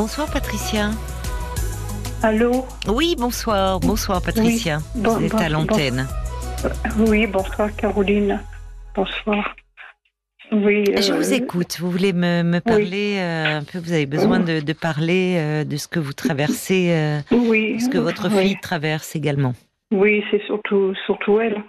Bonsoir Patricia. Allô Oui, bonsoir. Bonsoir Patricia. Oui. Bon, Vous êtes bon, à l'antenne. Oui, bonsoir Caroline. Bonsoir. Oui, Je euh, vous écoute. Vous voulez me, me parler euh, un peu Vous avez besoin de, de parler euh, de ce que vous traversez, Oui. ce que votre fille traverse également. Oui, c'est surtout, surtout elle.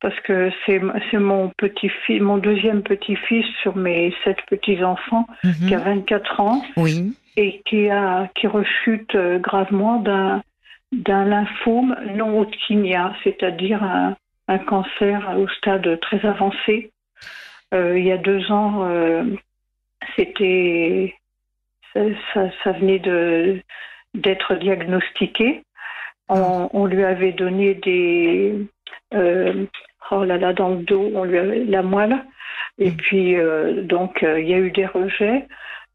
Parce que c'est mon petit-fils, mon deuxième petit-fils sur mes sept petits-enfants, Mhm. qui a 24 ans Oui. Et qui, a, qui rechute euh, gravement d'un d'un lymphome non hodgkinien, c'est-à-dire un, un cancer au stade très avancé. Euh, il y a deux ans, euh, c'était ça, ça, ça venait de d'être diagnostiqué. On, on lui avait donné des euh, oh là là dans le dos, on lui avait la moelle. Et Mm. puis donc il y a eu des rejets.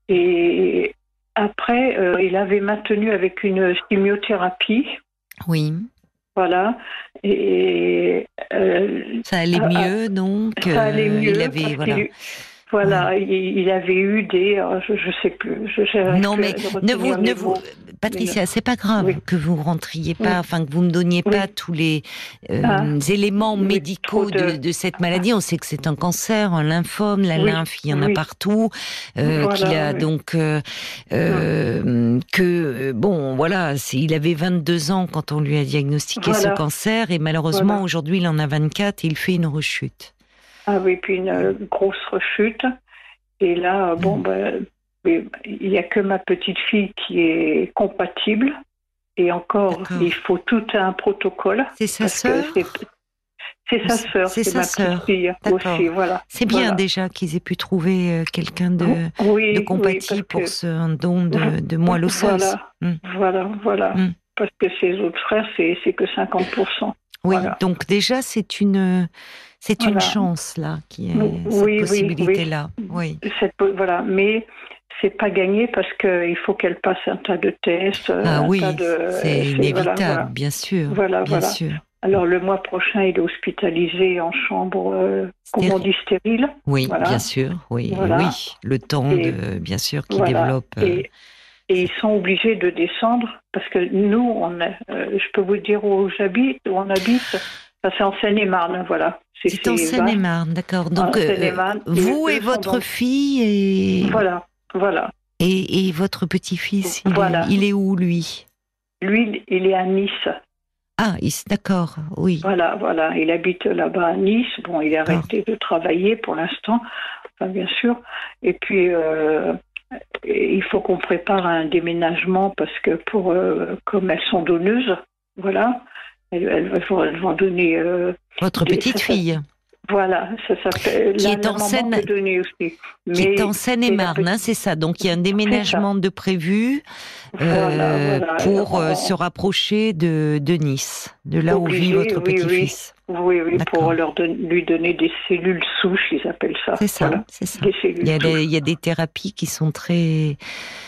Et après, euh, il avait maintenu avec une chimiothérapie. Oui. Voilà. Et euh, Ça allait Ah, ah, mieux, donc. ça allait euh, mieux. Il avait, parce voilà. il, il avait eu des. euh, Je, je sais plus. Je, j'arrive Non, mais à ne vous, ne vous. Patricia, c'est pas grave Oui. que vous rentriez pas, Oui. enfin que vous me donniez Oui. pas tous les euh, Ah. éléments médicaux de- de... de cette maladie. On sait que c'est un cancer, un lymphome, la lymphe, il y en a partout, euh, Voilà, qu'il a donc euh, euh, que euh, bon, voilà, il avait 22 ans quand on lui a diagnostiqué Voilà. ce cancer et malheureusement Voilà. aujourd'hui il en a 24 et il fait une rechute. Ah oui, puis une euh, grosse rechute. Et là, euh, bon, Mm. ben, il n'y a que ma petite fille qui est compatible. Et encore, il faut tout un protocole. C'est sa sœur. c'est- sa sœur, C'est ma sœur. petite fille aussi, voilà. C'est bien Voilà. déjà qu'ils aient pu trouver euh, quelqu'un de, oui, de oui, parce pour que- ce un don de, de moelle osseuse. Voilà, Mm. voilà, voilà. Mm. Parce que ses autres frères, c'est c'est que 50%. Oui, Voilà. donc déjà c'est une c'est une chance là qui est Oui, cette oui, possibilité là. Oui. Cette, voilà, mais c'est pas gagné parce qu'il faut qu'elle passe un tas de tests. Ah un oui, c'est inévitable, voilà, bien sûr. Voilà, bien sûr. Alors le mois prochain, il est hospitalisé en chambre, euh, comment on dit, stérile. Oui, Voilà. bien sûr. Oui, Voilà. oui. Le temps Et- de bien sûr qui Voilà. développe. euh, Et, et ils sont obligés de descendre parce que nous, on a, euh, je peux vous dire où j'habite, où on habite, c'est en Seine-et-Marne, voilà. C'est en Seine-et-Marne, d'accord. Donc euh, vous et votre fille et Voilà, voilà. et, et votre petit-fils, il, est- Voilà. il est où lui? Lui, il est à Nice. Ah, d'accord, oui. Voilà, voilà. Il habite là-bas à Nice. Bon, il a arrêté de travailler pour l'instant, enfin, bien sûr. Et puis, euh, il faut qu'on prépare un déménagement parce que pour, euh, comme elles sont donneuses, voilà, elles, elles vont, elles vont donner. euh, Votre des- petite fille, voilà, ça s'appelle. Qui la- est en Seine- qui est en Seine-et-Marne, hein, c'est ça. Donc il y a un déménagement de prévu Voilà, euh, voilà. pour euh, se rapprocher de, de Nice, de là où vit votre oui. petit-fils. Oui, oui, pour leur don- lui donner des cellules souches, ils appellent ça. C'est ça, Voilà, c'est ça. Il y, a des, il y a des thérapies qui sont très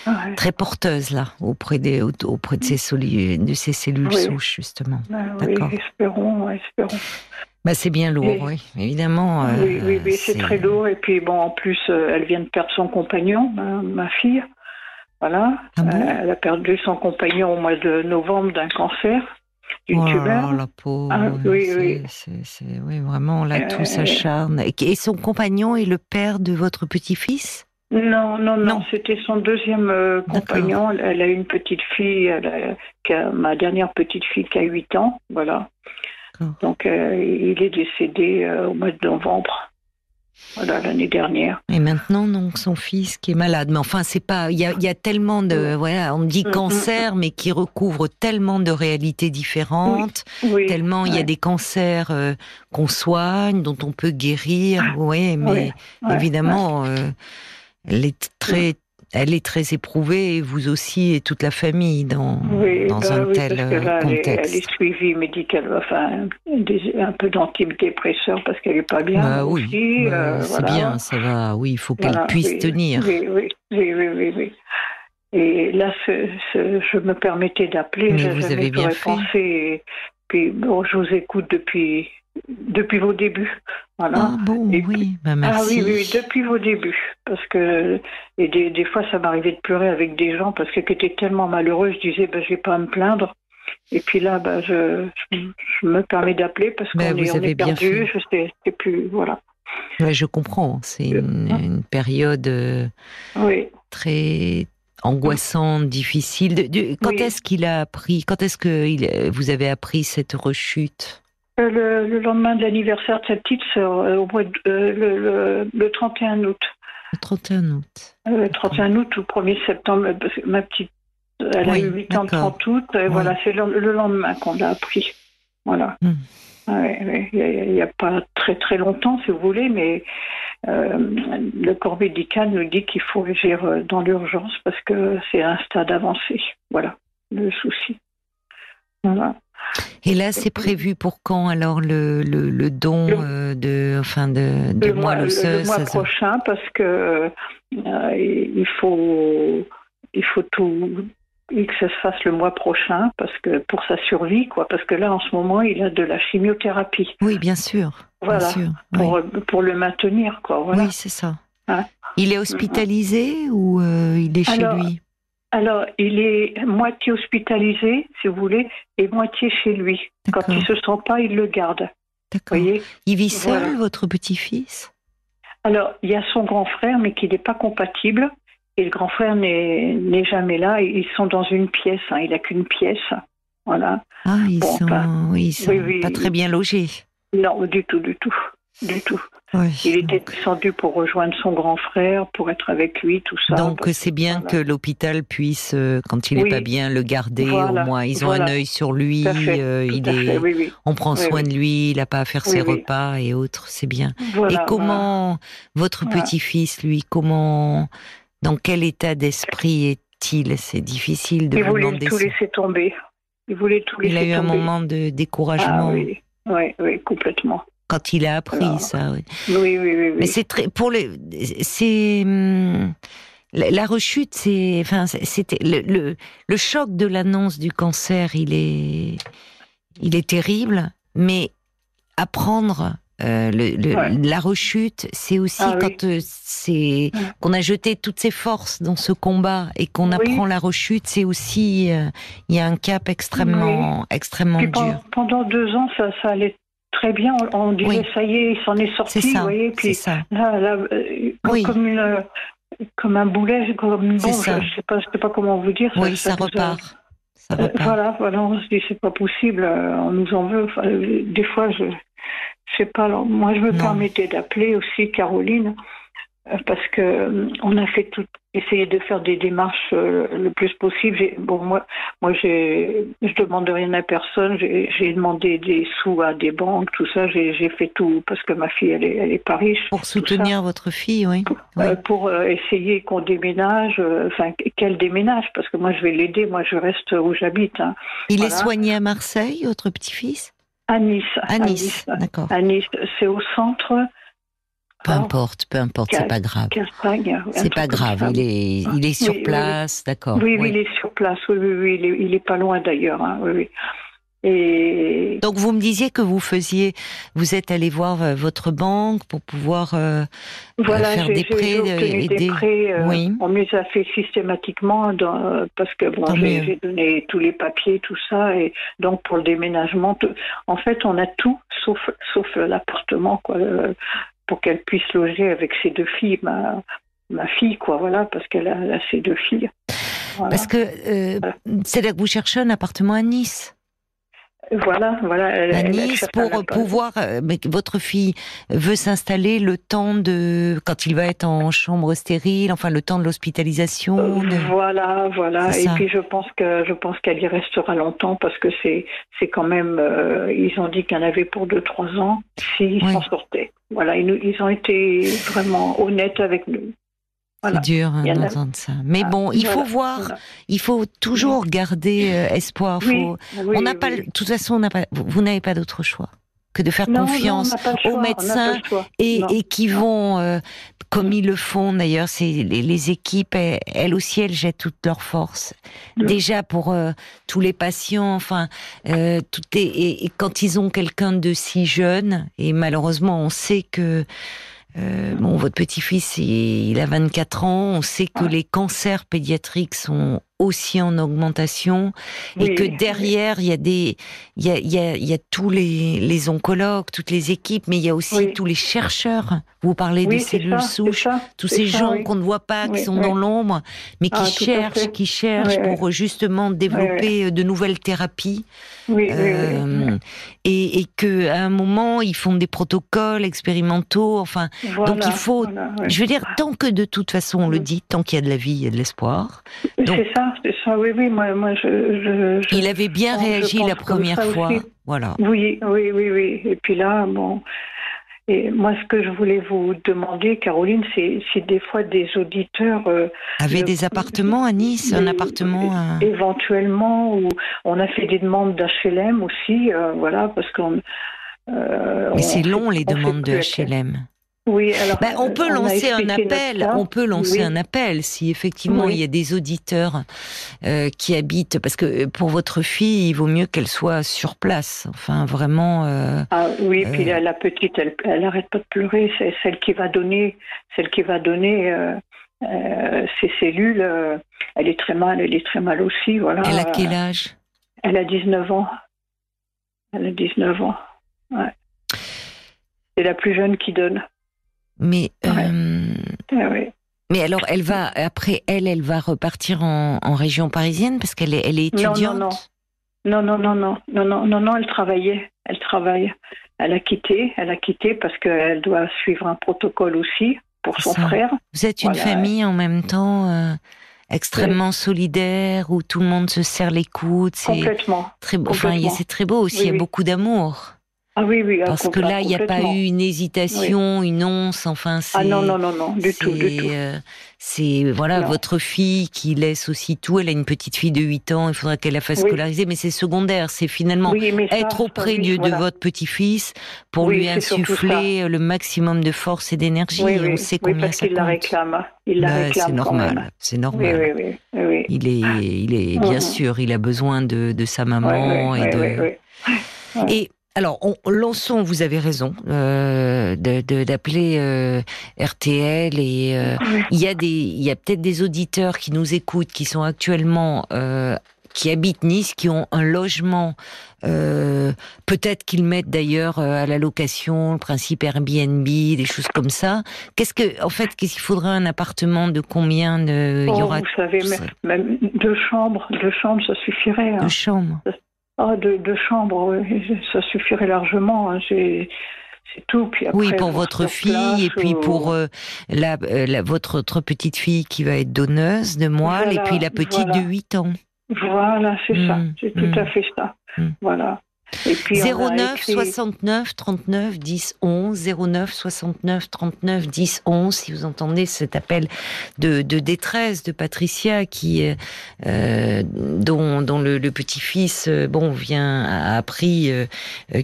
Ouais. très porteuses là auprès des auprès de ces soli- de ces cellules Oui. souches justement. Ah oui, D'accord. espérons, espérons. Bah c'est bien lourd, Et- oui, évidemment. oui, euh, oui, oui, c'est très lourd. Et puis, bon, en plus, euh, elle vient de perdre son compagnon, ma, ma fille. Voilà. Ah bon? Euh, elle a perdu son compagnon au mois de novembre d'un cancer, d'une Oh là la pauvre. Ah, oui, oui. c'est- c'est- oui, vraiment, là, tout Euh, s'acharne. Et, son compagnon est le père de votre petit-fils? Non, non, non, Non. c'était son deuxième euh, compagnon. Elle, elle a une petite fille, elle a- qui a- ma dernière petite fille qui a 8 ans. Voilà. D'accord. Donc, euh, il est décédé au mois de novembre. Voilà, l'année dernière. Et maintenant, donc, son fils qui est malade. Mais enfin, c'est pas. Il y y a tellement de. Voilà, on dit Mm, mm, cancer, mais qui recouvre tellement de réalités différentes. Oui. Tellement il y a des cancers euh, qu'on soigne, dont on peut guérir. Oui, mais Ouais, ouais, évidemment, euh, elle est très. Elle est très éprouvée, et vous aussi, et toute la famille, dans, Oui, dans bah un oui, tel parce que euh, là, elle est, contexte. elle est suivie médicalement, enfin, un peu d'antidépresseurs parce qu'elle est pas bien. Bah oui, aussi, bah, euh, c'est voilà. bien, ça va. Oui, il faut qu'elle Voilà, puisse oui, tenir. Oui, oui, oui, oui. Et là, ce- ce- je me permettais d'appeler. Mais j'ai vous avez bien fait. pensé. Et puis, bon, je vous écoute depuis depuis vos débuts. Voilà. Ah bon, Et oui, bah, Ah merci. oui, oui, oui, depuis vos débuts. Parce que et des, des fois, ça m'arrivait de pleurer avec des gens parce que qui étaient tellement malheureux, je disais, ben, j'ai pas à me plaindre. Et puis là, ben, je, je, me permets d'appeler parce qu'on Ben, est, on perdu. Je sais, c'est plus, voilà. Ouais, je comprends. C'est une, Hein une période euh, Oui. très angoissante, difficile. Quand Oui. est-ce qu'il a appris Quand est-ce que il- vous avez appris cette rechute? Euh, Le, le lendemain de l'anniversaire de cette petite sœur, euh, au mois de- euh, le, le, le 31 août. Le 31 août. Euh, 31 août ou 1er septembre, euh, parce que ma petite, elle Oui, a eu 8 ans le d'accord. 30 août, et Oui. voilà, c'est le, le lendemain qu'on l'a appris. Voilà. Hmm. Ouais, ouais, Il n'y a, pas très très longtemps, si vous voulez, mais euh, le corps médical nous dit qu'il faut agir euh, dans l'urgence parce que c'est un stade avancé. Voilà, le souci. Voilà. Et là, c'est prévu pour quand alors le, le, le don Le- euh, de, enfin de, le mois mois, le- mois prochain parce que euh, il faut il faut tout et que ça se fasse le mois prochain parce que pour sa survie quoi parce que là en ce moment il a de la chimiothérapie Oui, bien sûr. voilà Bien sûr. oui. pour pour le maintenir quoi voilà Oui, c'est ça. Hein Il est hospitalisé ou euh, il est chez Alors, lui? Alors il est moitié hospitalisé si vous voulez et moitié chez lui quand il se sent pas il le garde D'accord. Il vit seul, Voilà. votre petit-fils? Alors, il y a son grand frère, mais qui n'est pas compatible. Et le grand frère n'est jamais là. Ils sont dans une pièce. hein. Il n'a qu'une pièce. Voilà. Ah, ils Bon, sont, oui, ils sont oui, oui. pas très bien logés. Non, du tout, du tout. Du tout. Oui. Il était descendu pour rejoindre son grand frère, pour être avec lui, tout ça. donc, c'est bien voilà. que l'hôpital puisse, euh, quand il n'est Oui. pas bien, le garder Voilà, au moins. Ils ont voilà. un œil sur lui. Euh, il est, oui, on prend soin de lui. Il n'a pas à faire ses repas et autres. C'est bien. Et comment votre petit-fils, lui, comment, dans quel état d'esprit est-il? C'est difficile de. Il vous voulait demander. tout ça. laisser tomber. Il voulait tout Il laisser a eu un tomber. moment de Ah découragement oui, oui, oui, complètement. Quand il a appris Alors, ça. oui. Oui, oui, oui. oui. Mais c'est très pour les c'est hum, la, la rechute c'est enfin c'était le, le le choc de l'annonce du cancer il est il est terrible mais apprendre euh, le, le- Ouais. la rechute c'est aussi Ah oui. quand euh, c'est Ouais. qu'on a jeté toutes ses forces dans ce combat et qu'on Oui. apprend la rechute c'est aussi euh, il y a un cap extrêmement extrêmement Puis dur pendant deux ans, ça, ça allait très bien. On, on disait, Oui. ça y est, il s'en est sorti, c'est ça vous voyez. Puis ça là, là euh, comme, Oui. comme une, euh, comme un boulet, comme bombe, ça. je, je sais pas, je sais pas comment vous dire. oui ça nous a- repart ça Euh, repart voilà, voilà, on se dit c'est pas possible, euh, on nous en veut. Enfin, euh, des fois, je, je sais pas. Alors, moi, je me Non. permettais d'appeler aussi Caroline euh, parce que euh, on a fait tout, essayer de faire des démarches euh, le plus possible. Bon, moi, moi, j'ai, je demande rien à personne. J'ai demandé des sous à des banques, tout ça. J'ai fait tout parce que ma fille, elle est, elle est pas riche. pour soutenir votre fille oui Oui. Euh, pour euh, essayer qu'on déménage, euh, enfin qu'elle déménage, parce que moi je vais l'aider, moi je reste où j'habite, hein, Il est soigné à Marseille, votre petit-fils? À Nice. À Nice, d'accord. À Nice, c'est au centre. Peu importe, peu importe, c'est pas grave. C'est pas grave, il est, il est sur Oui, oui, place, d'accord. Oui, oui, il est sur place. Oui, oui, oui, il est, il est pas loin d'ailleurs. hein, oui. Et Donc vous me disiez que vous faisiez, vous êtes allé voir euh, votre banque pour pouvoir euh, voilà, faire des prêts, obtenu euh, des prêts. euh, Oui. On me les a fait systématiquement dans- parce que bon, j'ai donné tous les papiers, tout ça, et donc pour le déménagement, en fait, on a tout sauf sauf l'appartement, quoi, euh, pour qu'elle puisse loger avec ses deux filles, ma ma fille, quoi, voilà, parce qu'elle a, ses deux filles. Voilà. parce que euh, c'est-à-dire que vous cherchez un appartement à Nice, Voilà, voilà. Elle, à Nice pour pouvoir. euh, mais votre fille veut s'installer le temps de quand il va être en chambre stérile, enfin le temps de l'hospitalisation. Euh, de- Voilà, voilà. Et ça. puis je pense que je pense qu'elle y restera longtemps parce que c'est c'est quand même. euh, ils ont dit qu'il y en avait pour deux trois ans s'ils Oui. s'en sortaient. Voilà, ils ont été vraiment honnêtes avec nous. Voilà. C'est dur hein, d'entendre ça. Mais Ah, bon, il faut voir, voilà. il faut toujours garder euh, espoir. Oui, Faut- oui, on n'a pas, de toute façon, on n'a pas, vous, vous n'avez pas d'autre choix. que de faire confiance aux médecins et, et, qui vont, euh, comme ils le font d'ailleurs, c'est les, équipes, elles, aussi, elles jettent toutes leurs forces. Mm. Déjà pour euh, tous les patients, enfin, euh, tout et, et, quand ils ont quelqu'un de si jeune, et malheureusement, on sait que euh, bon, votre petit-fils, il a 24 ans. On sait que les cancers pédiatriques sont aussi en augmentation et que derrière il y a des il y a, y a, y a tous les, les oncologues toutes les équipes mais il y a aussi tous les chercheurs. Vous parlez des cellules souches tous ces gens qu'on ne voit pas qui sont dans l'ombre mais qui ah, cherchent qui cherchent pour justement développer de nouvelles thérapies. Euh, et, et que à un moment ils font des protocoles expérimentaux enfin donc il faut je veux dire tant que de toute façon on le dit tant qu'il y a de la vie il y a de l'espoir. C'est ça c'est ça, oui, oui, moi, moi je, Il avait bien réagi la première fois, voilà. Oui, oui, oui, oui. Et puis là, bon. Et moi, ce que je voulais vous demander, Caroline, c'est si des fois des auditeurs euh, avaient des appartements à Nice, un appartement à... éventuellement, ou on a fait des demandes d'HLM aussi, euh, voilà, parce qu'on. Euh, Mais c'est long les demandes de HLM. Oui, alors on peut lancer un appel. On peut lancer un appel si effectivement il y a des auditeurs euh, qui habitent, parce que euh, pour votre fille, il vaut mieux qu'elle soit sur place. Enfin, vraiment. Euh, ah oui, puis la, petite, elle, elle arrête pas de pleurer. C'est celle qui va donner, celle qui va donner ses cellules. elle est très mal. Elle est très mal aussi. Voilà. Elle a quel âge? Elle a 19 ans. Elle a 19 ans. Ouais. C'est la plus jeune qui donne. Mais, euh, mais alors, elle va après elle, elle va repartir en, région parisienne parce qu'elle est, elle est étudiante? Non, non, non, non, non, non, non, non, elle travaillait, elle travaille. Elle a quitté, elle a quitté parce qu'elle doit suivre un protocole aussi pour son frère. Vous êtes une famille en même temps. Euh, extrêmement solidaire où tout le monde se serre les coudes. Complètement. Très beau. Enfin, c'est très beau aussi. Il y a beaucoup d'amour. Ah oui, oui. Parce que là, il n'y a pas eu une hésitation, une once, enfin, c'est. Ah non, non, non, non, du tout, du tout. Euh, c'est, voilà, votre fille qui laisse aussi tout. Elle a une petite fille de 8 ans, il faudra qu'elle la fasse scolariser, mais c'est secondaire. C'est finalement être auprès de, votre petit-fils pour lui insuffler le maximum de force et d'énergie. on sait combien ça il La réclame. Il la bah, réclame. C'est normal. C'est normal. Il est, il est, bien sûr, il a besoin de, de sa maman et de. Et alors, on, lançons, vous avez raison, euh, d'appeler euh, RTL et euh, il y a des, il y a peut-être des auditeurs qui nous écoutent, qui sont actuellement, euh, qui habitent Nice, qui ont un logement. peut-être qu'ils mettent d'ailleurs à la location le principe Airbnb, des choses comme ça. Qu'est-ce que, en fait, qu'est-ce qu'il faudrait un appartement de combien de, il y oh, aura Vous savez, même deux chambres, deux chambres, ça suffirait. Hein. Deux chambres. Ah, de, de chambres, ça suffirait largement. Hein. C'est tout. Puis après, oui, pour votre fille et puis pour euh, la, euh, la, votre autre petite fille qui va être donneuse de moelle et puis la petite de 8 ans. Voilà, c'est ça. Mm, c'est tout à mm. fait ça. Mm. Voilà. 09 69 39 10 11 09 69 39 10 11 si vous entendez cet appel de, de détresse de Patricia qui euh, dont, dont le, petit-fils euh, bon vient a appris euh,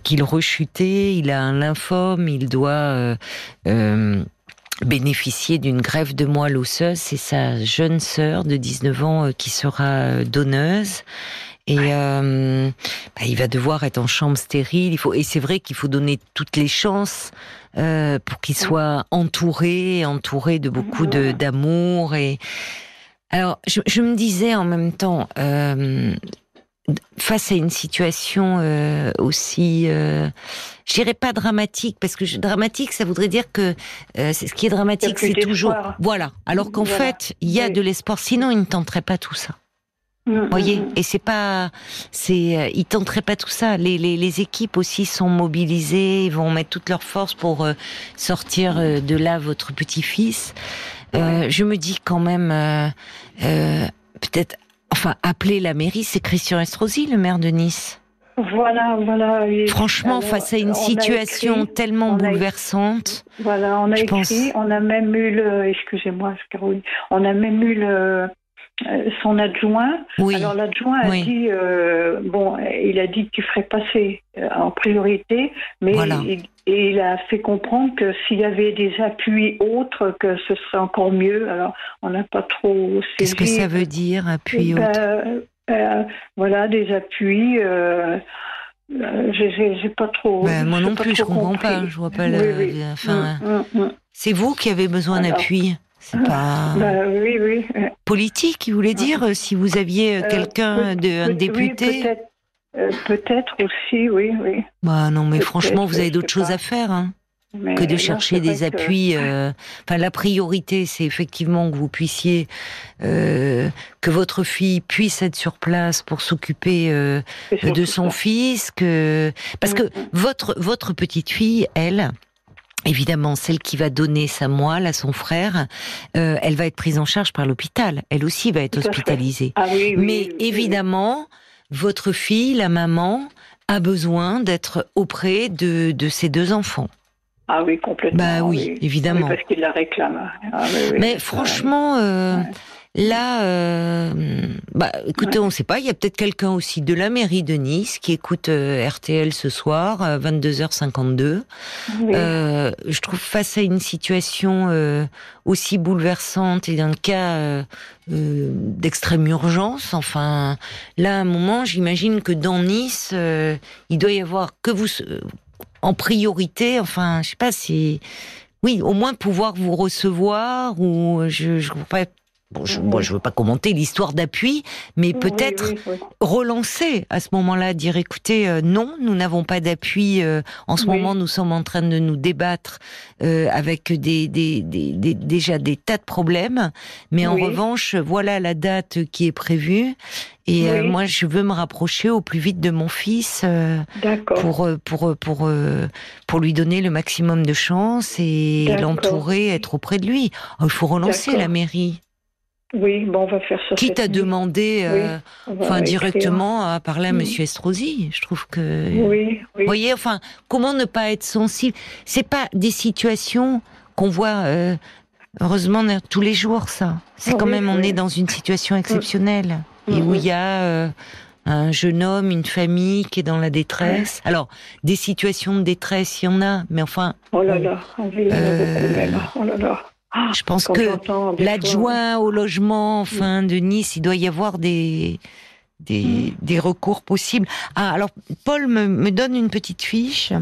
qu'il rechutait il a un lymphome il doit euh, bénéficier d'une grève de moelle osseuse. C'est sa jeune sœur de 19 ans qui sera donneuse et euh, bah, il va devoir être en chambre stérile. Il faut et c'est vrai qu'il faut donner toutes les chances euh, pour qu'il soit entouré, entouré de beaucoup de d'amour. Et alors, je, je, me disais en même temps. Euh, face à une situation euh, aussi, euh, je dirais pas dramatique, parce que dramatique, ça voudrait dire que euh, ce qui est dramatique, c'est toujours, voilà. Alors qu'en fait, il y a de l'espoir. Sinon, il ne tenterait pas tout ça. Mm, voyez, mm, mm. et c'est pas, c'est, euh, ils tenteraient pas tout ça. Les, les, les, équipes aussi sont mobilisées, ils vont mettre toutes leurs forces pour euh, sortir euh, de là votre petit-fils. je me dis quand même, peut-être, enfin, appeler la mairie, c'est Christian Estrosi, le maire de Nice. Voilà, voilà. Franchement, face à une situation tellement bouleversante. Voilà, on a écrit, on a même eu le, excusez-moi, Caroline, on a même eu le, son adjoint. Alors l'adjoint a dit, euh, bon, il a dit que tu ferais passer euh, en priorité, mais il, et il a fait comprendre que s'il y avait des appuis autres, que ce serait encore mieux. Alors on n'a pas trop. Qu'est-ce que ça veut dire, appui ben, autres? Voilà, des appuis. j'ai pas trop. Ben, moi non plus, je comprends pas. Je vois pas le. Enfin, mm, mm, mm. c'est vous qui avez besoin d'appui. C'est pas. Bah, oui, oui. Politique, il voulait dire, euh, si vous aviez euh, quelqu'un, de, un député. Euh, peut-être aussi, oui, oui. Bah non, mais franchement, vous avez d'autres choses à faire. Hein, que de chercher des appuis. Enfin, la priorité, c'est effectivement que vous puissiez, que votre fille puisse être sur place pour s'occuper de son fils, que parce que mm, mm. votre votre petite fille, elle, Évidemment, celle qui va donner sa moelle à son frère, euh, elle va être prise en charge par l'hôpital. Elle aussi va être hospitalisée. Ah Mais évidemment, votre fille, la maman, a besoin d'être auprès de, de ses deux enfants. Ah oui, complètement. Bah oui, évidemment. parce qu'il la réclame. Ah Mais franchement, euh, Là, euh, bah, écoutez, on ne sait pas. Il y a peut-être quelqu'un aussi de la mairie de Nice qui écoute euh, RTL ce soir, à 22h52. Euh, je trouve face à une situation aussi bouleversante et d'un cas d'extrême urgence. Enfin, là, à un moment, j'imagine que dans Nice, il doit y avoir que vous en priorité. Enfin, je sais pas si oui, au moins pouvoir vous recevoir ou je, je pas Bon, je, moi, je veux pas commenter l'histoire d'appui, mais peut-être relancer à ce moment-là, dire écoutez, euh, non, nous n'avons pas d'appui. Euh, en ce moment, nous sommes en train de nous débattre euh, avec des, des, des, déjà des tas de problèmes, mais en revanche, voilà la date qui est prévue. Et moi, je veux me rapprocher au plus vite de mon fils pour pour pour pour lui donner le maximum de chance et l'entourer, être auprès de lui. Il faut relancer la mairie. Oui, bon, on va faire ça. Quitte à demander, euh, enfin directement à parler à Monsieur Estrosi. Je trouve que. Oui, oui. Vous voyez, enfin, comment ne pas être sensible? C'est pas des situations qu'on voit. Euh, heureusement tous les jours, ça. C'est quand même, on est dans une situation exceptionnelle et où il y a euh, un jeune homme, une famille qui est dans la détresse. Alors, des situations de détresse, il y en a, mais enfin. Oh là là, on vit Oh là là. Ah, je pense que l'adjoint au logement, enfin, de Nice, il doit y avoir des, des, hmm. recours possibles. Ah, alors, Paul me, donne une petite fiche.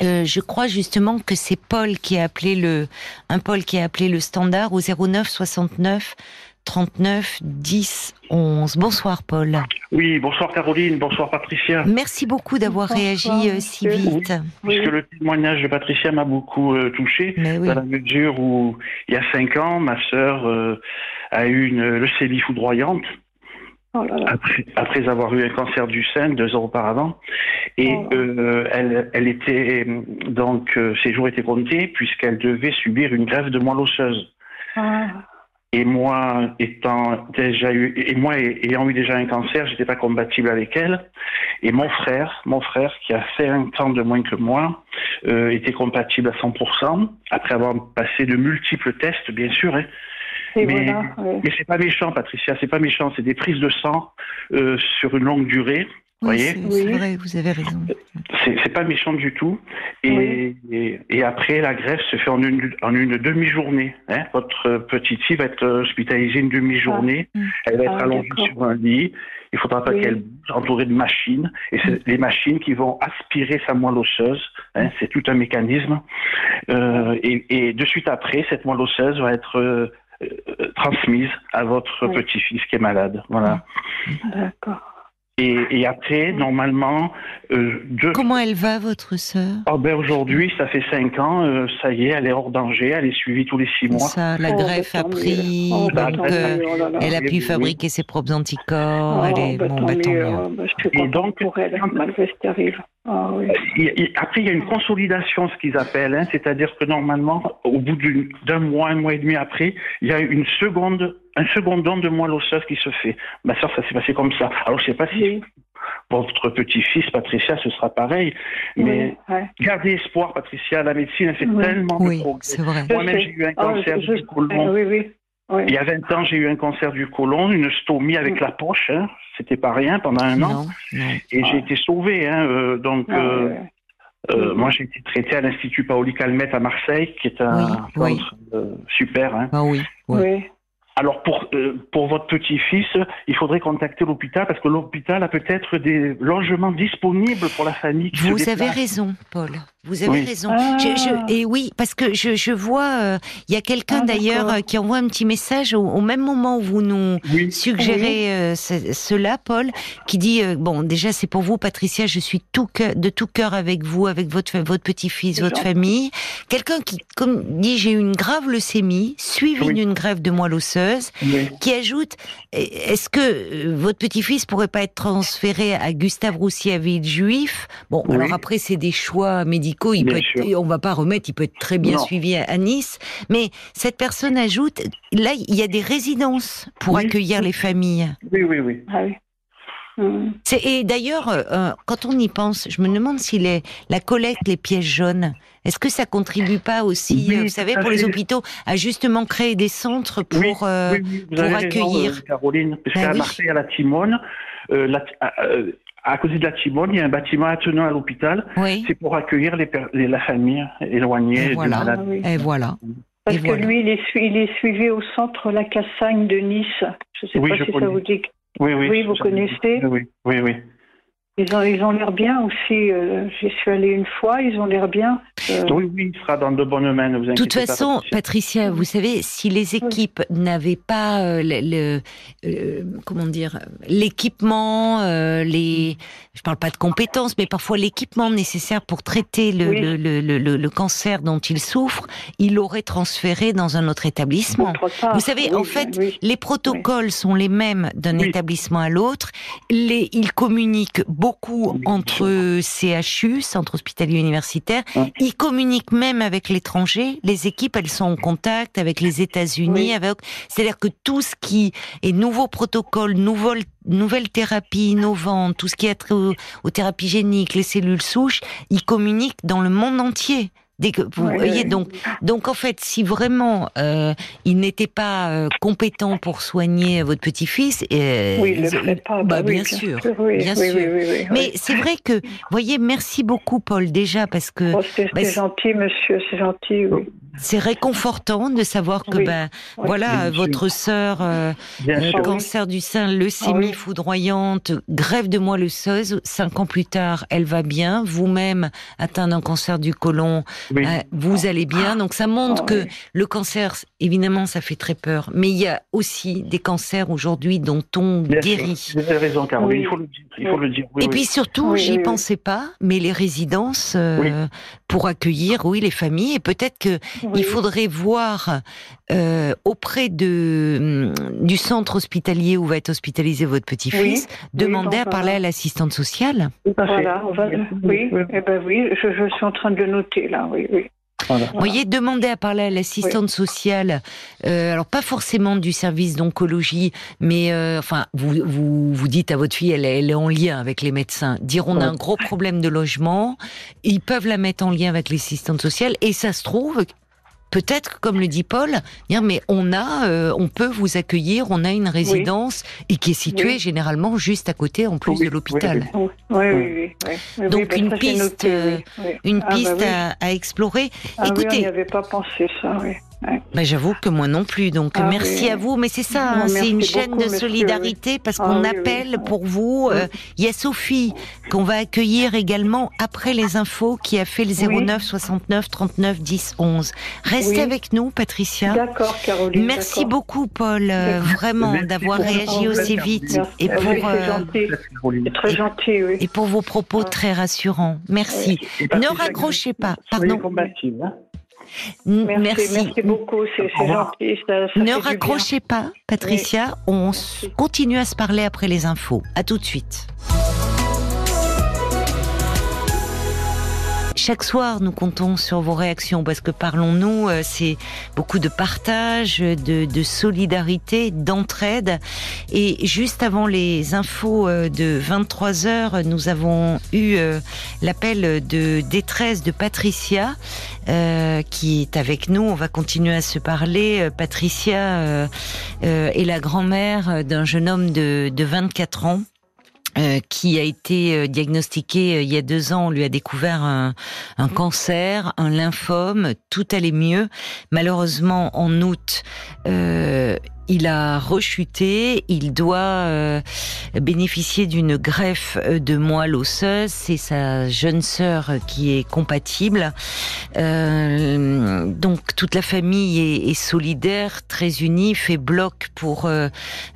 Euh, je crois justement que c'est Paul qui a appelé le, un Paul qui a appelé le standard au 09 69 39 10 11. Bonsoir Paul. Oui, bonsoir Caroline, bonsoir Patricia. Merci beaucoup d'avoir réagi euh, si vite. Parce que le témoignage de Patricia m'a beaucoup euh, touché, dans la mesure où il y a cinq ans, ma sœur euh, a eu une leucémie foudroyante. Oh après, avoir eu un cancer du sein deux ans auparavant, et oh. elle, elle, était donc ses jours étaient comptés puisqu'elle devait subir une grève de moelle osseuse. Ah. Et moi, étant déjà eu, et moi ayant eu déjà un cancer, j'étais pas compatible avec elle. Et mon frère, mon frère qui a fait un temps de moins que moi, euh, était compatible à 100%. Après avoir passé de multiples tests, bien sûr. Hein. Mais, voilà, mais c'est pas méchant, Patricia, c'est pas méchant. C'est des prises de sang euh, sur une longue durée. Oui, c'est vrai, vous avez raison. C'est pas méchant du tout. Et, et, après, la greffe se fait en une, en une demi-journée. Hein. Votre petite fille va être hospitalisée une demi-journée. Ah. Elle va être ah, allongée sur un lit. Il faudra pas qu'elle bouge, entourée de machines. Et c'est les machines qui vont aspirer sa moelle osseuse. Hein. C'est tout un mécanisme. Euh, et, et, de suite après, cette moelle osseuse va être euh, euh, transmise à votre petit-fils qui est malade. Voilà. D'accord. Et, après, normalement, euh, Comment elle va, votre sœur? Oh ben Aujourd'hui, ça fait cinq ans, euh, ça y est, elle est hors danger, elle est suivie tous les six mois. Ça, la oh, greffe a pris, oh, bah, euh, elle a pu fabriquer ses propres anticorps, elle est... Bah, bon, bah, tant mieux. Bah, je suis donc, pour elle, malgré ce qui arrive. Ah, oui. Après, il y a une consolidation, ce qu'ils appellent, hein, c'est-à-dire que normalement, au bout d'un mois, un mois et demi après, il y a une seconde un second don de moelle osseuse qui se fait. Ma soeur, ça s'est passé comme ça. Alors, je sais pas si votre petit-fils, Patricia, ce sera pareil. Mais gardez espoir, Patricia. La médecine, elle fait tellement de progrès. Moi-même, j'ai eu un cancer du côlon. Oui, oui. Il y a 20 ans, j'ai eu un cancer du côlon, une stomie avec mm. la poche. Hein. C'était pas rien pendant un an. Et j'ai été sauvé. Hein, euh, donc, ah, euh, euh, moi, j'ai été traité à l'Institut Paoli Calmette à Marseille, qui est un centre super. Hein. Ah oui. oui. Alors pour euh, pour votre petit-fils, il faudrait contacter l'hôpital parce que l'hôpital a peut-être des logements disponibles pour la famille. Vous avez raison, Paul. Vous avez raison. Ah. et oui, parce que je, je vois, euh, il y a quelqu'un ah, d'ailleurs euh, qui envoie un petit message au, même moment où vous nous suggérez cela, Paul, qui dit bon, déjà c'est pour vous, Patricia, je suis tout de tout cœur avec vous, avec votre votre petit-fils, votre famille. Quelqu'un qui comme dit j'ai eu une grave leucémie suivie d'une grève de moelle osseuse qui ajoute est-ce que euh, votre petit-fils pourrait pas être transféré à Gustave Roussy à Villejuif Bon, alors après c'est des choix médicaux, il peut on va pas remettre, il peut être très bien suivi à, Nice, mais cette personne ajoute là il y a des résidences pour accueillir les familles. Oui, oui, oui. Ah et d'ailleurs, euh, euh, quand on y pense, je me demande si les, la collecte, les pièces jaunes, est-ce que ça contribue pas aussi, euh, vous savez, pour les hôpitaux, à justement créer des centres pour, pour accueillir? Caroline, parce qu'à ben Marseille, à la Timone, à, cause de la Timone, il y a un bâtiment attenant à l'hôpital. C'est pour accueillir les, la famille éloignée et voilà. Et voilà. Parce que lui, il est, il est, suivi au centre La Cassagne de Nice. Je ne sais pas si ça vous dit oui, oui. Oui, vous connaissez Oui, oui, oui. Ils ont, ils ont l'air bien aussi. Euh, j'y suis allée une fois, ils ont l'air bien. Euh, oui, oui, il sera dans de bonnes mains. de toute façon, Patricia. vous savez, si les équipes n'avaient pas euh, le, comment dire l'équipement, les, je parle pas de compétences, mais parfois l'équipement nécessaire pour traiter le, le, cancer dont il souffre, il aurait transféré dans un autre établissement. Vous savez, en fait, les protocoles sont les mêmes d'un établissement à l'autre. Les, ils communiquent beaucoup entre CHU, centre hospitalier universitaire. Ils communiquent même avec l'étranger. Les équipes, elles sont en contact avec les États-Unis. Avec... C'est-à-dire que tout ce qui est nouveaux protocoles, nouvelles, nouvelles thérapies innovantes, tout ce qui est trait aux thérapies géniques, les cellules souches, ils communiquent dans le monde entier. Dès que vous voyez donc donc en fait si vraiment euh, il n'était pas euh, compétent pour soigner votre petit-fils euh, oui, le pas. bah, bien, sûr, bien sûr. mais c'est vrai que voyez merci beaucoup Paul déjà parce que oh, c'est bah, gentil monsieur c'est gentil oui c'est réconfortant de savoir que ben voilà votre sœur euh, euh, cancer du sein, leucémie foudroyante, grève de moelle osseuse, cinq ans plus tard, elle va bien. Vous-même atteint d'un cancer du côlon, euh, vous allez bien. Donc ça montre ah que le cancer, évidemment, ça fait très peur, mais il y a aussi des cancers aujourd'hui dont on guérit. Vous avez raison, Caroline. Il faut le dire. Il faut le dire. Et puis surtout, j'y pensais pas, mais les résidences pour accueillir, oui, les familles. Et peut-être que il faudrait voir euh, auprès de mm, du centre hospitalier où va être hospitalisé votre petit-fils, demander à parler à l'assistante sociale. Voilà, on va, oui, eh ben oui, je, je, suis en train de noter là, oui, oui. Vous voyez, demander à parler à l'assistante sociale, euh, alors pas forcément du service d'oncologie, mais euh, enfin, vous, vous, vous dites à votre fille, elle, elle, est en lien avec les médecins, dire on a un gros problème de logement, ils peuvent la mettre en lien avec l'assistante sociale, et ça se trouve, peut-être, comme le dit Paul, dire mais on a, euh, on peut vous accueillir, on a une résidence et qui est située généralement juste à côté, en plus de l'hôpital. Oui, Donc une piste, une piste à, explorer. Ah Écoutez, on n'y avait pas pensé ça. Oui. Bah, j'avoue que moi non plus. Donc ah merci à vous. Mais c'est ça, hein, c'est une chaîne de solidarité parce qu'on ah appelle pour vous. Euh, il y a Sophie qu'on va accueillir également après les infos qui a fait le 09 69 39 10 11. Restez avec nous, Patricia. D'accord, Caroline. Merci beaucoup, Paul, euh, vraiment d'avoir réagi aussi vite et pour euh, très gentil, et pour vos propos très rassurants. Merci. Ne raccrochez pas. Pardon. Merci, beaucoup, c'est gentil. ne raccrochez pas, Patricia. On continue à se parler après les infos. À tout de suite. Chaque soir, nous comptons sur vos réactions parce que parlons-nous, c'est beaucoup de partage, de, de solidarité, d'entraide. Et juste avant les infos de 23 heures, nous avons eu l'appel de détresse de Patricia qui est avec nous. On va continuer à se parler. Patricia est la grand-mère d'un jeune homme de, de 24 ans euh, qui a été euh, diagnostiqué euh, il y a deux ans. On lui a découvert un, un, cancer, un lymphome. Tout allait mieux. Malheureusement, en août, il a rechuté, il doit euh, bénéficier d'une greffe de moelle osseuse. C'est sa jeune sœur qui est compatible. Euh, donc toute la famille est, solidaire, très unie, fait bloc pour euh,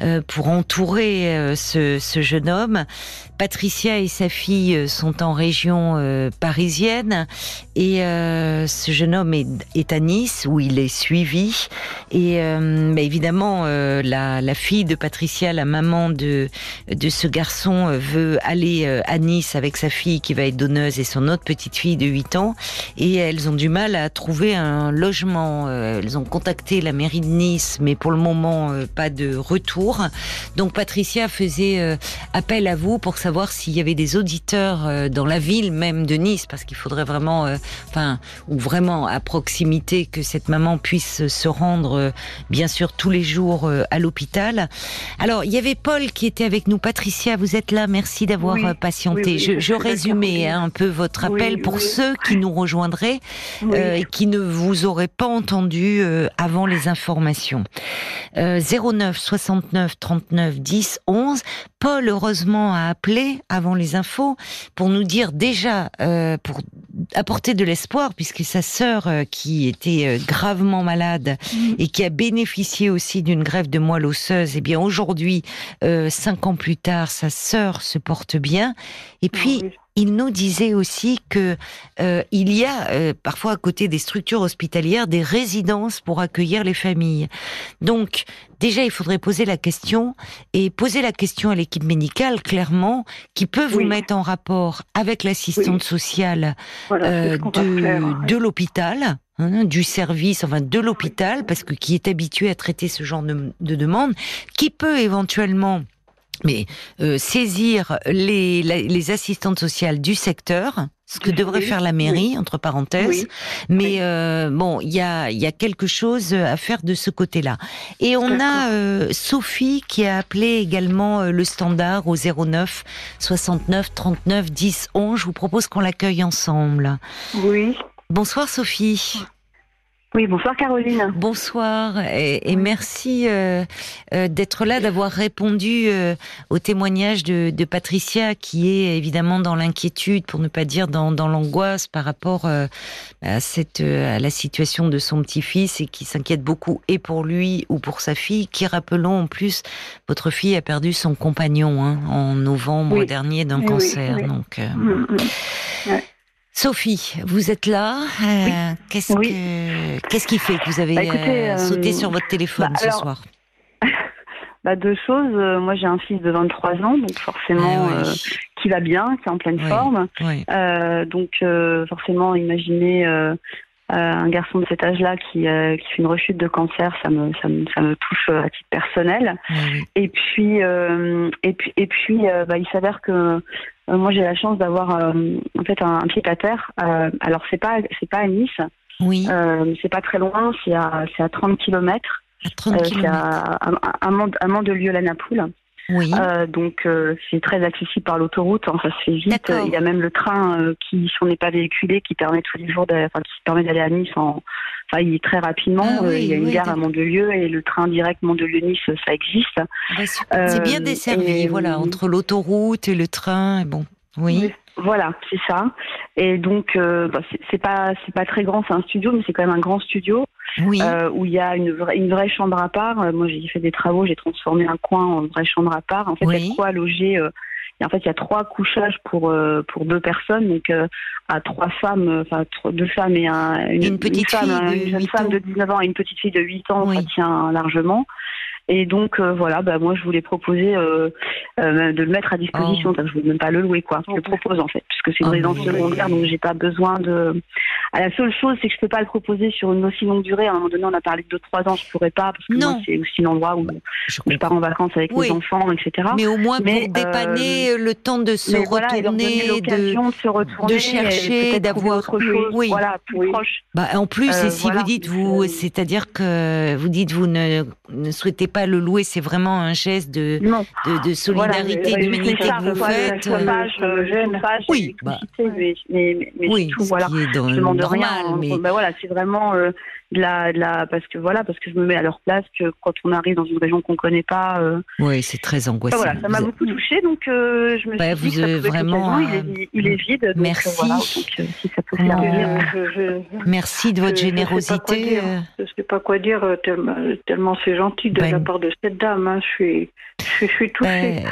euh pour entourer euh, ce, jeune homme. Patricia et sa fille sont en région parisienne et ce jeune homme est, à Nice où il est suivi. Et évidemment euh, la, fille de Patricia, la maman de, de ce garçon, euh, veut aller euh, à Nice avec sa fille qui va être donneuse et son autre petite fille de 8 ans. Et elles ont du mal à trouver un logement. Elles ont contacté la mairie de Nice, mais pour le moment, pas de retour. Donc Patricia faisait appel à vous pour savoir s'il y avait des auditeurs dans la ville même de Nice, parce qu'il faudrait vraiment, enfin, ou vraiment à proximité que cette maman puisse se rendre, bien sûr, tous les jours euh, à l'hôpital. Alors, il y avait Paul qui était avec nous. Patricia, vous êtes là. Merci d'avoir euh, patienté. je, je résumais hein, un peu votre appel pour ceux qui nous rejoindraient euh, et qui ne vous auraient pas entendu avant les informations. 09 69 39 10 11. Paul, heureusement, a appelé avant les infos pour nous dire déjà, pour apporter de l'espoir, puisque sa sœur, qui était gravement malade mm. et qui a bénéficié aussi d'une grève de moelle osseuse, et eh bien aujourd'hui, euh, cinq ans plus tard, sa sœur se porte bien. Et puis, il nous disait aussi que euh, il y a euh, parfois à côté des structures hospitalières des résidences pour accueillir les familles. Donc déjà il faudrait poser la question et poser la question à l'équipe médicale clairement qui peut vous mettre en rapport avec l'assistante sociale euh, de, de l'hôpital Hein, du service, enfin de l'hôpital, parce que qui est habitué à traiter ce genre de, de demande, qui peut éventuellement mais euh, saisir les, les, assistantes sociales du secteur, ce que devrait faire la mairie, entre parenthèses. Mais euh, bon, il y a, y a quelque chose à faire de ce côté-là. Et on a euh, Sophie qui a appelé également euh, le standard au 09 69 39 10 11. Je vous propose qu'on l'accueille ensemble. Oui. Bonsoir Sophie. Oui, bonsoir Caroline. Bonsoir et, merci euh, euh, d'être là, d'avoir répondu euh, au témoignage de, de, Patricia qui est évidemment dans l'inquiétude, pour ne pas dire dans, dans l'angoisse par rapport à, cette, à la situation de son petit-fils et qui s'inquiète beaucoup et pour lui ou pour sa fille, qui rappelons en plus, votre fille a perdu son compagnon hein, en novembre dernier d'un cancer. Donc, mm, mm. Sophie, vous êtes là. Euh, qu'est-ce, qu'est-ce qui fait que vous avez bah, euh, sauté euh, sur votre téléphone bah, ce soir? Bah, Deux choses. Moi, j'ai un fils de 23 ans, donc forcément, ah qui va bien, qui est en pleine forme. donc, forcément, imaginez un garçon de cet âge-là qui, qui fait une rechute de cancer, ça me, ça me, ça me touche à titre personnel. Et puis, et puis, et puis, il s'avère que euh, moi, j'ai la chance d'avoir euh, en fait un, pied à terre. Euh, alors, c'est pas c'est pas à Nice. Oui. c'est pas très loin. C'est à c'est à 30 km. À 30 km. C'est à, à, de lieu la Napoule. Oui. Euh, donc c'est très accessible par l'autoroute, hein, ça se fait vite. Il y a même le train qui, si on n'est pas véhiculé, qui permet tous les jours, enfin, qui permet d'aller à Nice en, très rapidement. Ah il y a une gare à Mandelieu et le train direct Mandelieu-Nice, ça existe. Bah, c'est bien desservi, voilà, entre l'autoroute et le train. Bon, oui. Voilà, c'est ça. Et donc, euh, bah, c'est pas c'est pas très grand, c'est un studio, mais c'est quand même un grand studio oui. euh, où il y a une vraie une vraie chambre à part. Euh, moi, j'ai fait des travaux, j'ai transformé un coin en vraie chambre à part. En fait, il y a quoi loger. Euh, et en fait, il y a trois couchages pour euh, pour deux personnes, donc à trois femmes, enfin deux femmes et un, une, petite femme, fille une jeune femme de 19 ans et une petite fille de 8 ans, ça tient largement. Et donc voilà, bah, moi je voulais proposer de le mettre à disposition. Oh. Je ne veux même pas le louer quoi. Je le propose en fait, puisque c'est une oh, résidence secondaire, donc j'ai pas besoin de. À la seule chose, c'est que je peux pas le proposer sur une aussi longue durée. À un moment donné, on a parlé de 2-3 ans, je pourrais pas parce que c'est aussi l'endroit où je, pars en vacances avec mes enfants, etc. Mais au moins pour dépanner le temps de se retourner, de, de, chercher, d'avoir oui. voilà, plus proche. Bah, en plus, et si vous dites vous, c'est-à-dire que vous dites vous ne, ne souhaitez pas le louer, c'est vraiment un geste de, de, de, solidarité, voilà, d'humanité que vous faites. oui, bah, mais, oui, tout, voilà. Qui est dans je demande normal, rien. Mais... Ben voilà, c'est vraiment euh, de la, de la, parce que voilà, parce que je me mets à leur place que quand on arrive dans une région qu'on connaît pas. Euh, oui, c'est très angoissant. voilà, ça m'a beaucoup touché, donc euh, je me suis dit que ça vraiment. il, est, il, est, vide. Donc, merci. Voilà, donc, si ça peut faire Merci de votre générosité. Je ne sais pas quoi dire, tellement, tellement c'est gentil de ben, la part de cette dame. Hein. Je suis, je, suis touchée.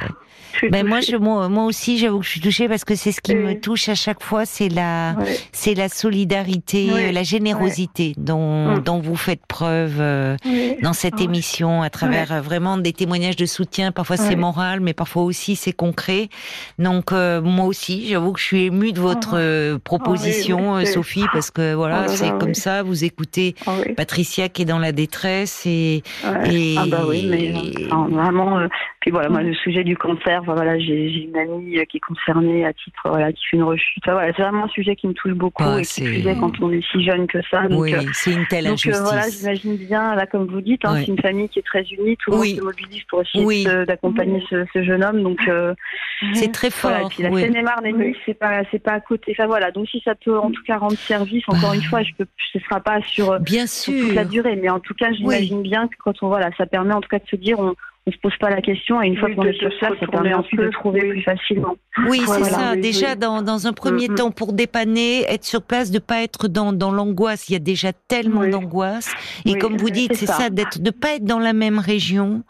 Ben, moi, je, moi, moi aussi, j'avoue que je suis touchée parce que c'est ce qui me touche à chaque fois, c'est la, c'est la solidarité, la générosité dont, mm. dont vous faites preuve euh, dans cette émission à travers euh, vraiment des témoignages de soutien. Parfois c'est moral, mais parfois aussi c'est concret. Donc euh, moi aussi, j'avoue que je suis émue de votre ah. proposition, ah Sophie, parce que voilà, oh c'est comme ça. Vous écoutez ah Patricia qui est dans la détresse et, et... ah bah oui, mais vraiment. Puis voilà, moi le sujet du cancer voilà, j'ai une amie qui est concernée à titre, voilà, qui fait une rechute. voilà, c'est vraiment un sujet qui me touche beaucoup. Et qui plus quand on est si jeune que ça. Donc, oui, euh, c'est une telle donc, euh, voilà, j'imagine bien, là, comme vous dites, hein, c'est une famille qui est très unie, tout le monde se mobilise pour essayer d'accompagner ce, ce, jeune homme. Donc, euh, c'est très fort. et puis la Seine-et-Marne et c'est pas, c'est pas à côté. Enfin voilà, donc si ça peut en tout cas rendre service, encore une fois, je peux, ce sera pas sur, bien sur toute la durée, mais en tout cas, j'imagine bien que quand on voilà, ça permet en tout cas de se dire on on se pose pas la question et une fois qu'on est sur place, ça permet ensuite de trouver plus facilement. Oui, c'est ça. Déjà, dans, dans un premier mm, mm. temps, pour dépanner, être sur place, de pas être dans, dans l'angoisse. Il y a déjà tellement d'angoisse. Et comme vous dites, c'est ça, d'être, de pas être dans la même région.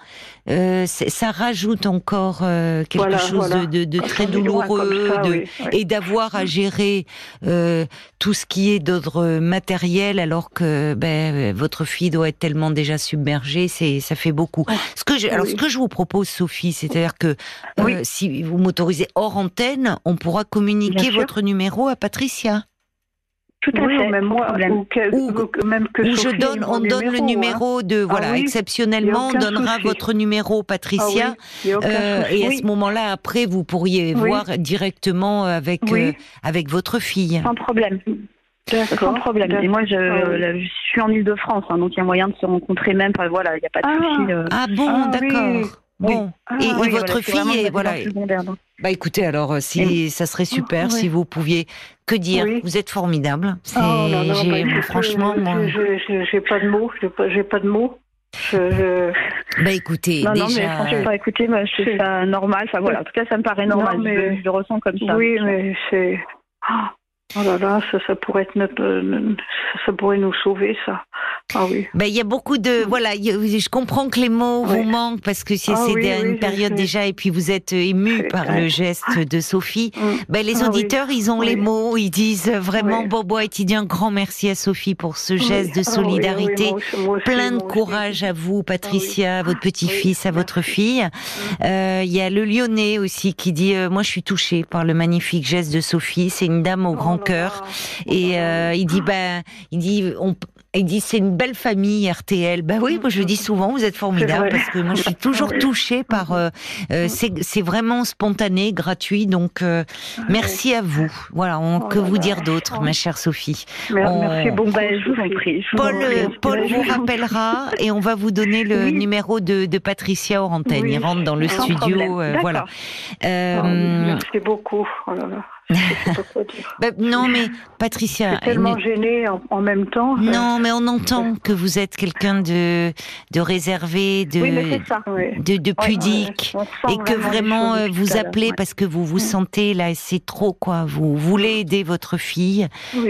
Euh, ça rajoute encore euh, quelque chose de, de, très douloureux de, et d'avoir à gérer euh, tout ce qui est d'ordre matériel alors que ben, votre fille doit être tellement déjà submergée, c'est ça fait beaucoup. Ce que je, alors ce que je vous propose, Sophie, c'est-à-dire que euh, si vous m'autorisez hors antenne, on pourra communiquer votre numéro à Patricia. Tout à fait. Même moi, ou, même que je donne, on donne le numéro de, hein. voilà, ah exceptionnellement, on donnera votre numéro, Patricia, ah euh, et à ce moment-là, après, vous pourriez voir directement avec euh, avec votre fille. Sans problème. Sans problème. Et moi, je, ah je suis en Ile-de-France, hein, donc il y a moyen de se rencontrer même. Enfin, voilà, il n'y a pas de ah. souci. Euh. Ah bon, d'accord. Bon, et, votre fille, voilà. Bah écoutez, alors si ça serait super si vous pouviez que dire Vous êtes formidable. Oh, non, non, bah, franchement, j'ai pas de mots. J'ai pas, de mots. Je, Bah écoutez, non, déjà... non, mais franchement, pas écouter, moi, je trouve ça normal. Enfin voilà, en tout cas, ça me paraît normal. mais... je, le ressens comme ça. Oui, mais c'est. Ah. Oh là là, ça, ça pourrait être notre, euh, ça pourrait nous sauver, ça. Ah oui. Ben, il y a beaucoup de, voilà, je comprends que les mots vous manquent parce que c'est ah une période déjà et puis vous êtes ému par le geste de Sophie. Mm. Ben, les ah auditeurs, ils ont les mots, ils disent vraiment, Bobo et un grand merci à Sophie pour ce geste de solidarité. Plein de courage à vous, Patricia, à votre petit-fils, à votre fille. Mm. Euh, il y a le Lyonnais aussi qui dit, euh, moi je suis touché par le magnifique geste de Sophie. C'est une dame au grand cœur. Et euh, il dit, ben, il dit, on, il dit c'est une belle famille RTL. Ben oui, moi je le dis souvent, vous êtes formidable parce que moi je suis toujours touchée par. Euh, euh c'est vraiment spontané, gratuit. Donc euh, merci à vous. Voilà, on, oh que vous dire d'autre, ma chère Sophie. Merci beaucoup. Ben, je vous en prie. Paul, Paul vous rappellera et on va vous donner le numéro de, de Patricia Orantène. Il rentre dans le studio. Voilà. Oh, merci beaucoup. Oh là là. Ben, non, mais Patricia. tellement gênée en, même temps. Non, mais on entend que vous êtes quelqu'un de, de réservé, de, de, de, pudique, et que vraiment euh, vous appelez parce que vous vous mm. sentez là, c'est trop quoi. Vous voulez aider votre fille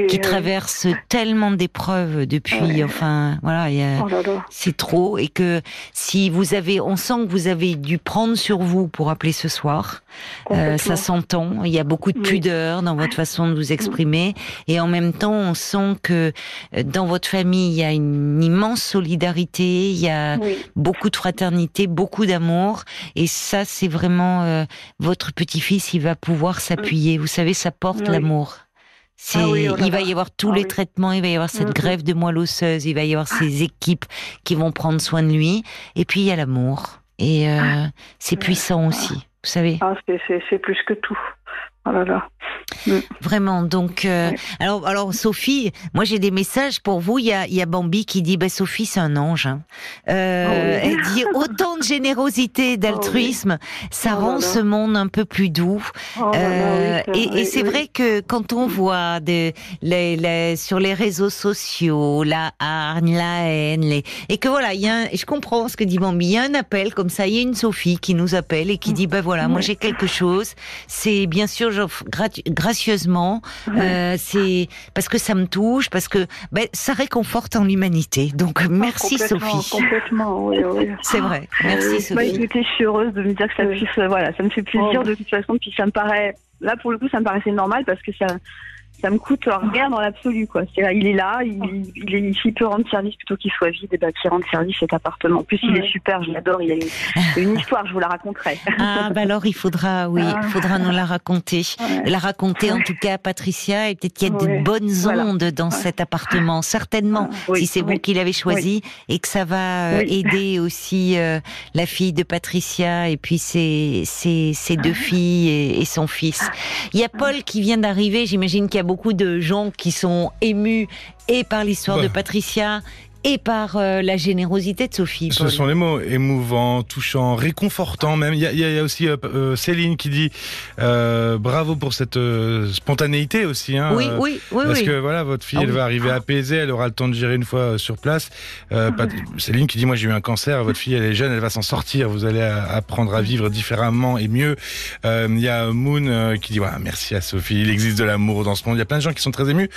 qui traverse tellement d'épreuves depuis. Enfin, voilà, oh c'est trop, et que si vous avez, on sent que vous avez dû prendre sur vous pour appeler ce soir. Euh, ça s'entend. Il y a beaucoup de pudeur dans votre façon de vous exprimer, et en même temps, on sent que euh, dans votre famille, il y a une immense solidarité, il y a beaucoup de fraternité, beaucoup d'amour, et ça, c'est vraiment euh, votre petit-fils, il va pouvoir s'appuyer. Vous savez, ça porte l'amour. Ah oh il va y avoir tous ah les traitements, il va y avoir cette mm, mm. grève de moelle osseuse, il va y avoir ah. ces équipes qui vont prendre soin de lui, et puis il y a l'amour. Et euh, c'est puissant aussi, vous savez. c'est plus que tout. Oh là là. Mm. Vraiment. Donc, euh, alors, alors Sophie, moi j'ai des messages pour vous. Il y a, il y a Bambi qui dit, bah, Sophie c'est un ange. Hein. Euh, oh elle dit autant de générosité, oh d'altruisme, ça oh rend ce monde un peu plus doux. Euh, et, et c'est vrai que quand on voit de, les, les, sur les réseaux sociaux la hargne, la haine, les, et que voilà, il y a, je comprends ce que dit Bambi. Il y a un appel comme ça. Il y a une Sophie qui nous appelle et qui dit, ben voilà, moi j'ai quelque chose. C'est bien sûr, j'offre gracieusement. Euh, c'est parce que ça me touche, parce que ben, ça réconforte en l'humanité. Donc merci Sophie. Complètement, oui, oui. C'est vrai. Merci Sophie. Bah, écoutez, je suis heureuse de me dire que ça puisse, voilà, ça me fait plaisir oh. de toute façon. Puis ça me paraît, là pour le coup, ça me paraissait normal parce que ça ça me coûte rien dans l'absolu quoi. C'est là, il est là, il, il, est, il peut rendre service plutôt qu'il soit vide, et bah qu'il rende service cet appartement. En plus, il est super, je l'adore. Il a une, une, histoire, je vous la raconterai. Ah bah alors il faudra, oui, il ah. faudra nous la raconter, la raconter en tout cas à Patricia et peut-être qu'il y a de bonnes ondes dans cet appartement, certainement, ah, si c'est vous qui l'avez choisi et que ça va euh, aider aussi euh, la fille de Patricia et puis ses, ses, ses deux filles et, et, son fils. Il y a Paul qui vient d'arriver, j'imagine qu'il y a beaucoup de gens qui sont émus et par l'histoire de Patricia et par euh, la générosité de Sophie. Ce sont les mots émouvants, touchants, réconfortants même. Il y a, aussi euh, euh, Céline qui dit bravo pour cette spontanéité aussi. Hein, oui, oui, oui. Parce que voilà, votre fille, ah elle va arriver apaisée, elle aura le temps de gérer une fois sur place. Céline qui dit moi j'ai eu un cancer, votre fille elle est jeune, elle va s'en sortir, vous allez apprendre à vivre différemment et mieux. Il y a Moon qui dit voilà, merci à Sophie, il existe de l'amour dans ce monde. Il y a plein de gens qui sont très émus.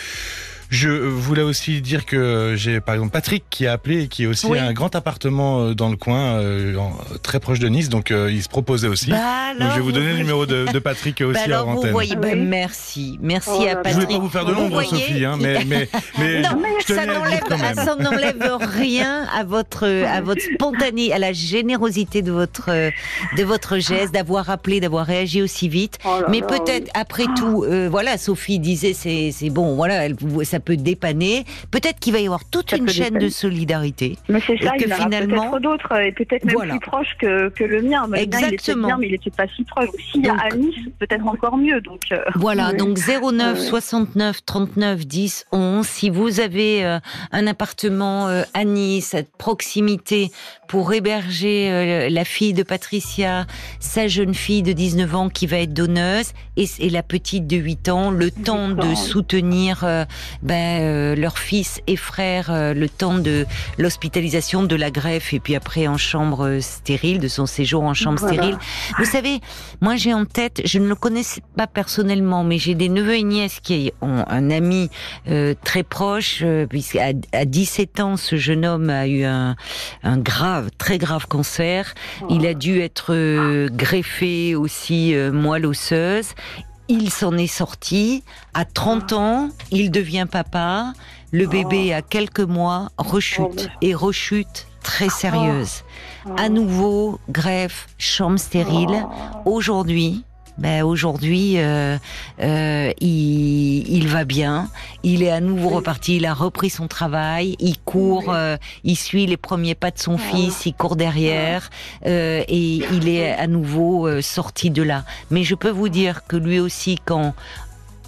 Je voulais aussi dire que j'ai par exemple Patrick qui a appelé et qui a aussi un grand appartement euh, dans le coin, euh, très proche de Nice, donc euh, il se proposait aussi. Bah donc je vais vous donner le numéro de, de Patrick aussi bah alors, Vous voyez, bah, merci, merci oh à Patrick. Je voulais pas vous faire de l'ombre, Sophie, hein, mais, mais, mais, non, mais ça n'enlève rien à votre à votre spontané, à la générosité de votre de votre geste, d'avoir appelé, d'avoir réagi aussi vite. Oh mais peut-être après tout, voilà, Sophie disait c'est c'est bon, voilà, elle, ça peut dépanner. Peut-être qu'il va y avoir toute une chaîne de solidarité. Mais c'est ça, il y peut-être d'autres, et peut-être même plus proches que, que, le mien. Exactement. il mais il n'était pas si proche. S'il y a à Nice, peut-être encore mieux. Donc, euh, voilà, donc 09 69 39 10 11. Si vous avez euh, un appartement euh, à Nice, à proximité, pour héberger la fille de Patricia, sa jeune fille de 19 ans qui va être donneuse, et, et la petite de 8 ans, le temps de soutenir ben, euh, leur fils et frère euh, le temps de l'hospitalisation, de la greffe et puis après en chambre euh, stérile, de son séjour en chambre stérile. Vous savez, moi j'ai en tête, je ne le connais pas personnellement, mais j'ai des neveux et nièces qui ont un ami très proche, puisqu'à à 17 ans, ce jeune homme a eu un, un grave, très grave cancer. Il a dû être greffé aussi moelle osseuse il s'en est sorti. À 30 ans, il devient papa. Le bébé, à quelques mois, rechute. Et rechute très sérieuse. À nouveau, greffe, chambre stérile. Aujourd'hui, ben aujourd'hui, euh, euh, il, il, va bien. Il est à nouveau reparti. Il a repris son travail. Il court. Euh, il suit les premiers pas de son fils. Il court derrière euh, et il est à nouveau sorti de là. Mais je peux vous dire que lui aussi, quand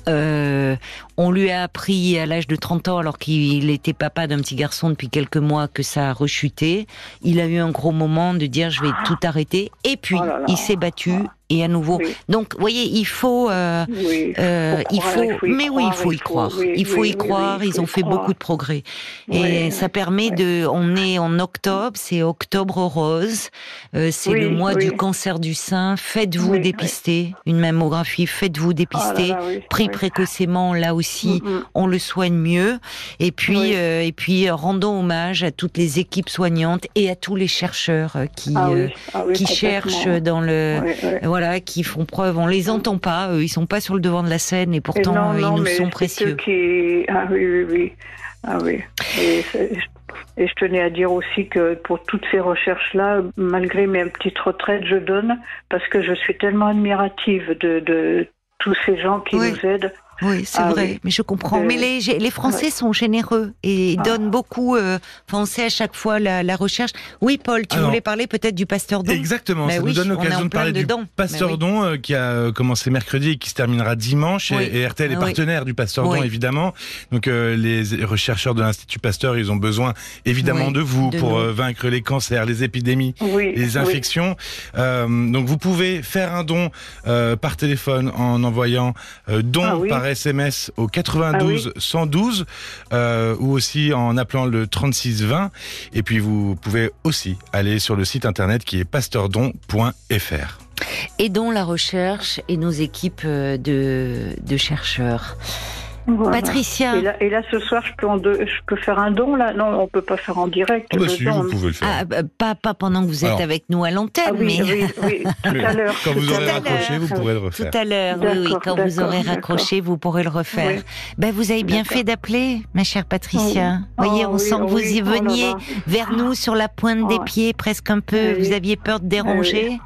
euh, on lui a appris à l'âge de 30 ans, alors qu'il était papa d'un petit garçon depuis quelques mois, que ça a rechuté. Il a eu un gros moment de dire je vais tout arrêter. Et puis, oh il s'est battu et à nouveau. Donc, vous voyez, il faut, euh, euh, il faut, mais oui, il faut y croire. il faut y croire. Ils ont fait beaucoup de progrès et ça permet de. On est en octobre, c'est octobre rose, euh, c'est le mois du cancer du sein. Faites-vous dépister une mammographie. Faites-vous dépister. Pris précocement, là aussi, mm, mm. on le soigne mieux. Et puis, et puis, rendons hommage à toutes les équipes soignantes et à tous les chercheurs qui ah ah qui cherchent dans le voilà, qui font preuve. On les entend pas, ils sont pas sur le devant de la scène et pourtant ils nous sont précieux. Qui... Ah oui, oui, oui. Ah oui. Et, et, je tenais à dire aussi que pour toutes ces recherches-là, malgré mes petites retraites, je donne parce que je suis tellement admirative de, de tous ces gens qui nous aident. Oui, c'est ah vrai, mais je comprends. mais les, les Français sont généreux et ah. donnent beaucoup. Euh, enfin, on sait à chaque fois la, la recherche. Oui, Paul, tu voulais parler peut-être du Pasteur Don Exactement, ça nous donne l'occasion de parler du Pasteur Don euh, qui a euh, commencé mercredi et qui se terminera dimanche. Et, RTL est ah partenaire du Pasteur Don, évidemment. Donc les rechercheurs de l'Institut Pasteur, ils ont besoin évidemment de vous pour vaincre les cancers, les épidémies, les infections. donc vous pouvez faire un don par téléphone en envoyant don par SMS au 92 112 ah euh, ou aussi en appelant le 36 20. Et puis vous pouvez aussi aller sur le site internet qui est pasteurdon.fr. Aidons la recherche et nos équipes euh, de, de chercheurs. Patricia. Et là, ce soir, je peux, je peux faire un don là Non, on peut pas faire en direct. Ah bah si, vous pouvez le faire. Ah, bah, pas, pas pendant que vous êtes avec nous à l'antenne, ah oui, mais... Oui, oui, tout à l'heure. Quand vous aurez raccroché, vous pourrez le refaire. Tout à l'heure, oui, oui. Quand vous aurez raccroché, vous pourrez le refaire. Ben, vous avez bien fait d'appeler, ma chère Patricia. Vous voyez, on sent que vous y oh veniez vers nous sur la pointe des pieds, presque un peu. Vous aviez peur de déranger.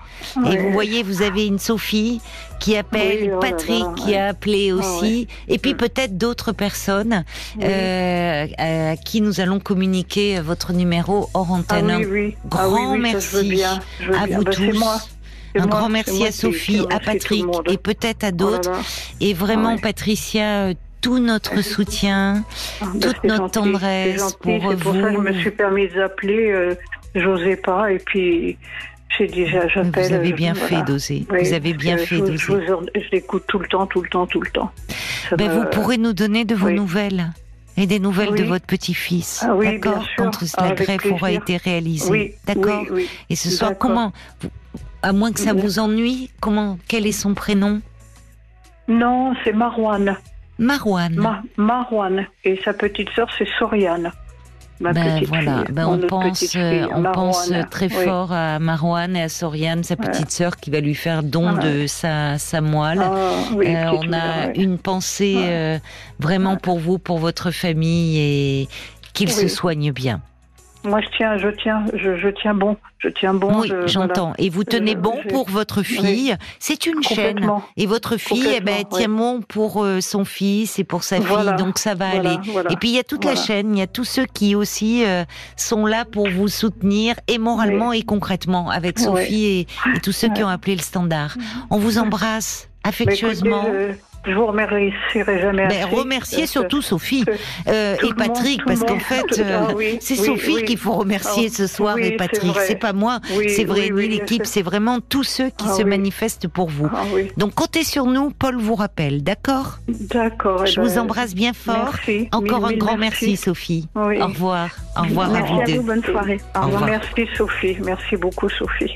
Et vous voyez, vous avez une Sophie qui appelle, oh Patrick qui a appelé aussi, et puis peut-être d'autres personnes euh, à qui nous allons communiquer votre numéro hors antenne. Ah, oui, Grand merci à vous bah, tous. Un grand merci à Sophie, à Patrick et peut-être à oh d'autres. et vraiment, Patricia, euh, tout notre soutien, ah, bah, toute notre tendresse pour vous. Pour ça que je me suis permise d'appeler. Euh, J'osais pas. Et puis vous avez bien fait d'oser. vous avez bien fait d'oser. Je, l'écoute tout le temps, tout le temps, tout le temps. Ben, vous pourrez nous donner de vos nouvelles et des nouvelles de votre petit-fils. Ah, d'accord Quand la greffe aura été réalisée. d'accord Et ce soir, comment À moins que ça vous ennuie, comment Quel est son prénom? Non, c'est Marouane. Marouane. Marouane. Et sa petite sœur, c'est Soriane ben voilà, ben on pense, euh, on pense très fort à Marouane et à Soriane, sa petite sœur, qui va lui faire don de sa, sa moelle. Ah, euh, on a une pensée euh, vraiment pour vous, pour votre famille et qu'il se soigne bien. Moi, je tiens, je tiens, je, tiens bon, je tiens bon. Oui, j'entends. Et vous tenez bon pour votre fille? C'est une chaîne. Et votre fille, eh ben, tient bon pour euh, son fils et pour sa fille. Donc ça va aller. Et puis il y a toute la chaîne. Il y a tous ceux qui aussi euh, sont là pour vous soutenir et moralement et concrètement avec Sophie et, tous ceux qui ont appelé le standard. On vous embrasse affectueusement. Je vous remercierai jamais ben, assez. Remercier surtout Sophie euh, et Patrick, parce qu'en fait, euh, ah c'est Sophie qu'il faut remercier ah ce soir et Patrick. C'est pas moi, c'est vrai, ni l'équipe, c'est vraiment tous ceux qui ah se manifestent pour vous. Donc comptez sur nous, Paul vous rappelle, d'accord? D'accord. Je vous ben, embrasse bien fort. Encore un grand merci, Sophie. Au revoir. Au revoir à vous deux. bonne soirée. Au revoir. Merci Sophie. Merci beaucoup Sophie.